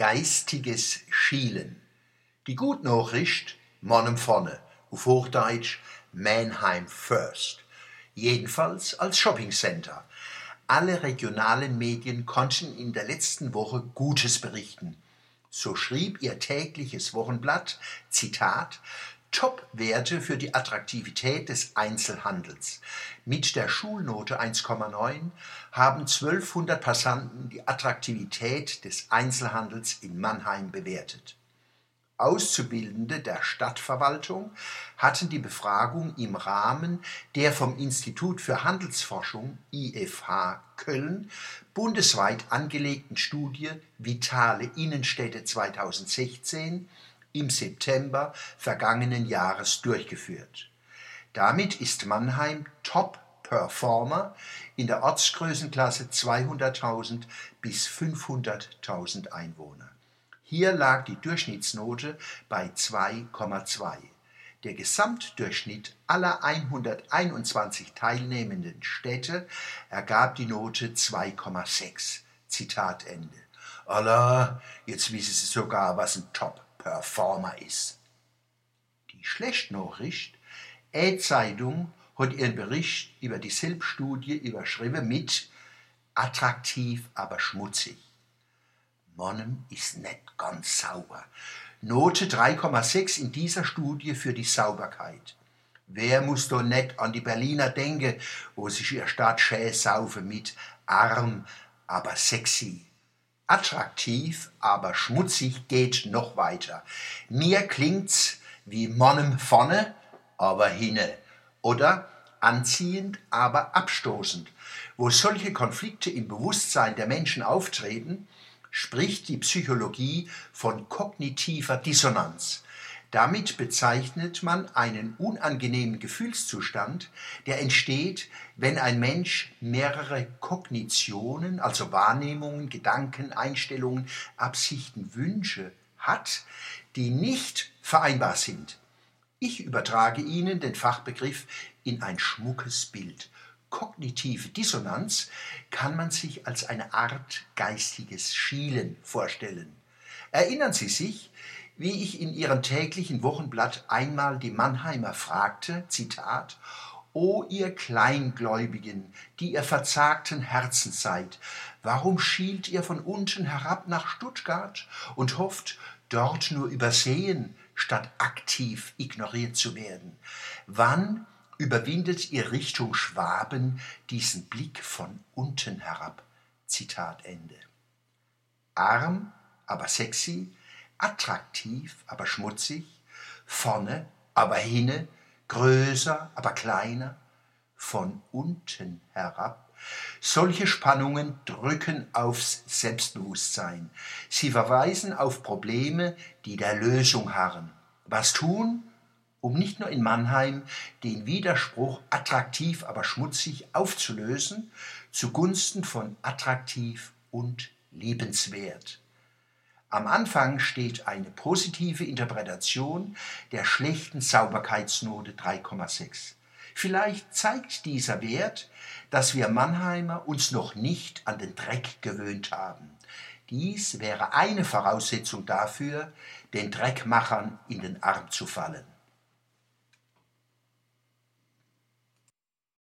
geistiges Schielen. Die Gutnachricht, Mannem vorne, auf Hochdeutsch Mannheim First. Jedenfalls als Shoppingcenter. Alle regionalen Medien konnten in der letzten Woche Gutes berichten. So schrieb ihr tägliches Wochenblatt, Zitat, Top-Werte für die Attraktivität des Einzelhandels. Mit der Schulnote 1,9 haben 1200 Passanten die Attraktivität des Einzelhandels in Mannheim bewertet. Auszubildende der Stadtverwaltung hatten die Befragung im Rahmen der vom Institut für Handelsforschung IFH Köln bundesweit angelegten Studie Vitale Innenstädte 2016 im September vergangenen Jahres durchgeführt. Damit ist Mannheim Top-Performer in der Ortsgrößenklasse 200.000 bis 500.000 Einwohner. Hier lag die Durchschnittsnote bei 2,2. Der Gesamtdurchschnitt aller 121 teilnehmenden Städte ergab die Note 2,6. Zitat Ende. Allah, jetzt wissen Sie sogar, was ein Top Performer ist. Die Schlechtnachricht, E-Zeitung hat ihren Bericht über die Selbststudie überschrieben mit attraktiv, aber schmutzig. Monnem ist nicht ganz sauber. Note 3,6 in dieser Studie für die Sauberkeit. Wer muss doch nicht an die Berliner denken, wo sich ihr Stadt schä saufe mit arm, aber sexy. Attraktiv, aber schmutzig geht noch weiter. Mir klingt's wie Monnem vorne, aber hinne. Oder anziehend, aber abstoßend. Wo solche Konflikte im Bewusstsein der Menschen auftreten, spricht die Psychologie von kognitiver Dissonanz. Damit bezeichnet man einen unangenehmen Gefühlszustand, der entsteht, wenn ein Mensch mehrere Kognitionen, also Wahrnehmungen, Gedanken, Einstellungen, Absichten, Wünsche hat, die nicht vereinbar sind. Ich übertrage Ihnen den Fachbegriff in ein schmuckes Bild. Kognitive Dissonanz kann man sich als eine Art geistiges Schielen vorstellen. Erinnern Sie sich, wie ich in ihrem täglichen Wochenblatt einmal die Mannheimer fragte, Zitat, O ihr Kleingläubigen, die ihr verzagten Herzens seid, warum schielt ihr von unten herab nach Stuttgart und hofft, dort nur übersehen, statt aktiv ignoriert zu werden? Wann überwindet ihr Richtung Schwaben diesen Blick von unten herab? Zitat Ende. Arm, aber sexy, attraktiv, aber schmutzig, vorne, aber hinne, größer, aber kleiner, von unten herab. Solche Spannungen drücken aufs Selbstbewusstsein. Sie verweisen auf Probleme, die der Lösung harren. Was tun, um nicht nur in Mannheim den Widerspruch attraktiv, aber schmutzig aufzulösen, zugunsten von attraktiv und liebenswert. Am Anfang steht eine positive Interpretation der schlechten Sauberkeitsnote 3,6. Vielleicht zeigt dieser Wert, dass wir Mannheimer uns noch nicht an den Dreck gewöhnt haben. Dies wäre eine Voraussetzung dafür, den Dreckmachern in den Arm zu fallen.